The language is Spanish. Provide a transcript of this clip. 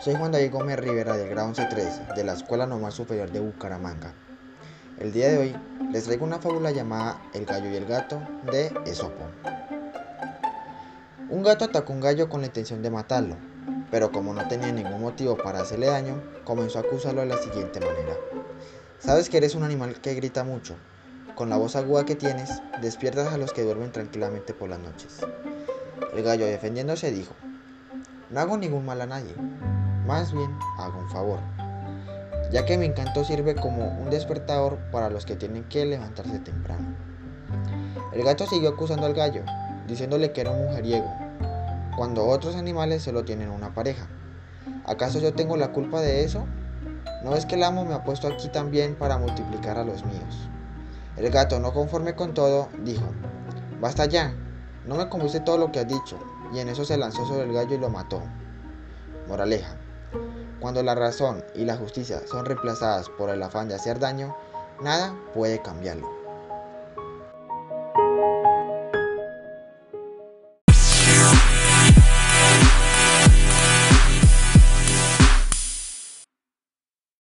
Soy Juan David Gómez Rivera del grado 11-3 de la Escuela Normal Superior de Bucaramanga. El día de hoy les traigo una fábula llamada El gallo y el gato de Esopo. Un gato atacó un gallo con la intención de matarlo, pero como no tenía ningún motivo para hacerle daño, comenzó a acusarlo de la siguiente manera. Sabes que eres un animal que grita mucho. Con la voz aguda que tienes, despiertas a los que duermen tranquilamente por las noches. El gallo defendiéndose dijo, no hago ningún mal a nadie, más bien hago un favor, ya que mi encanto sirve como un despertador para los que tienen que levantarse temprano. El gato siguió acusando al gallo, diciéndole que era un mujeriego, cuando otros animales solo tienen una pareja. ¿Acaso yo tengo la culpa de eso? ¿No es que el amo me ha puesto aquí también para multiplicar a los míos? El gato, no conforme con todo, dijo, Basta ya, no me convence todo lo que has dicho, y en eso se lanzó sobre el gallo y lo mató. Moraleja. Cuando la razón y la justicia son reemplazadas por el afán de hacer daño, nada puede cambiarlo.